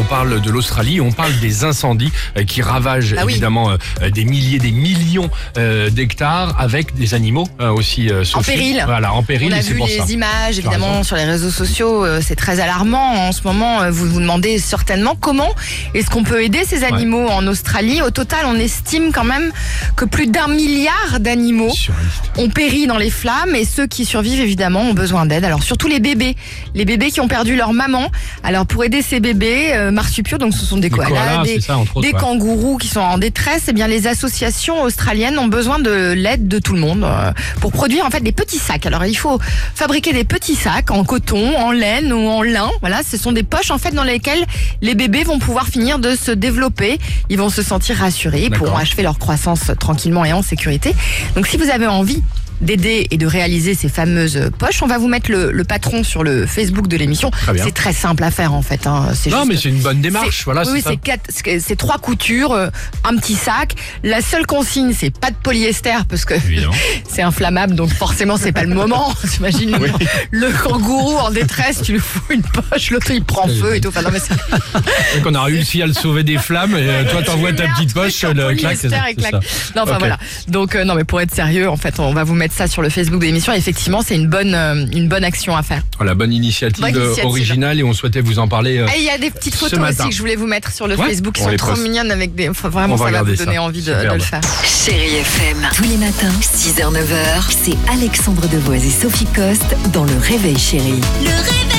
On parle de l'Australie, on parle des incendies euh, qui ravagent Bah oui. évidemment euh, des milliers, des millions euh, d'hectares avec des animaux euh, aussi. euh, Sophie. péril. Voilà, en péril. On a vu pour les ça. images, évidemment, sur les réseaux sociaux. euh, C'est très alarmant. En ce moment, euh, vous vous demandez certainement comment est-ce qu'on peut aider ces animaux en Australie. Au total, on estime quand même que plus d'un milliard d'animaux ont péri dans les flammes et ceux qui survivent, évidemment, ont besoin d'aide. Alors, surtout les bébés. Les bébés qui ont perdu leur maman. Alors, pour aider ces bébés euh, marsupiaux, donc ce sont des Des koalas, koalas, des, ça, autres, des ouais. kangourous qui sont en détresse, eh bien, les associations australiennes ont besoin de l'aide de tout le monde euh, pour produire en fait des petits sacs. Alors il faut fabriquer des petits sacs en coton, en laine ou en lin. Voilà, ce sont des poches en fait dans lesquelles les bébés vont pouvoir finir de se développer. Ils vont se sentir rassurés, ils pourront achever leur croissance tranquillement et en sécurité. Donc si vous avez envie d'aider et de réaliser ces fameuses poches, on va vous mettre le, le patron sur le Facebook de l'émission. C'est très simple à faire en fait. hein. Non, juste- mais c'est une bonne démarche. c'est- Voilà, oui, c'est trois coutures, euh, un petit sac. La seule consigne, c'est pas de polyester parce que c'est inflammable, donc forcément c'est pas le moment. T'imagines le, le kangourou en détresse, tu lui fous une poche, l'autre il prend feu et tout. Enfin, non, mais on a réussi à le sauver des flammes et euh, toi t'envoies ta petite poche, le ça. Non, enfin voilà. Donc euh, non, mais pour être sérieux, en fait, on va vous mettre ça sur le Facebook de l'émission. Effectivement, c'est une bonne, euh, une bonne action à faire. Voilà, bonne initiative, Bonne initiative. originale et on souhaitait vous en parler. euh, Et il y a des petites photos matin. aussi que je voulais vous mettre sur le Ouais, Facebook qui on sont trop poste. mignonnes avec des. Enfin, vraiment, va ça va vous donner ça. envie de, le faire. Chérie FM. Tous les matins, 6h, 9h, c'est Alexandre Devoise et Sophie Coste dans Le Réveil Chérie. Le réveil,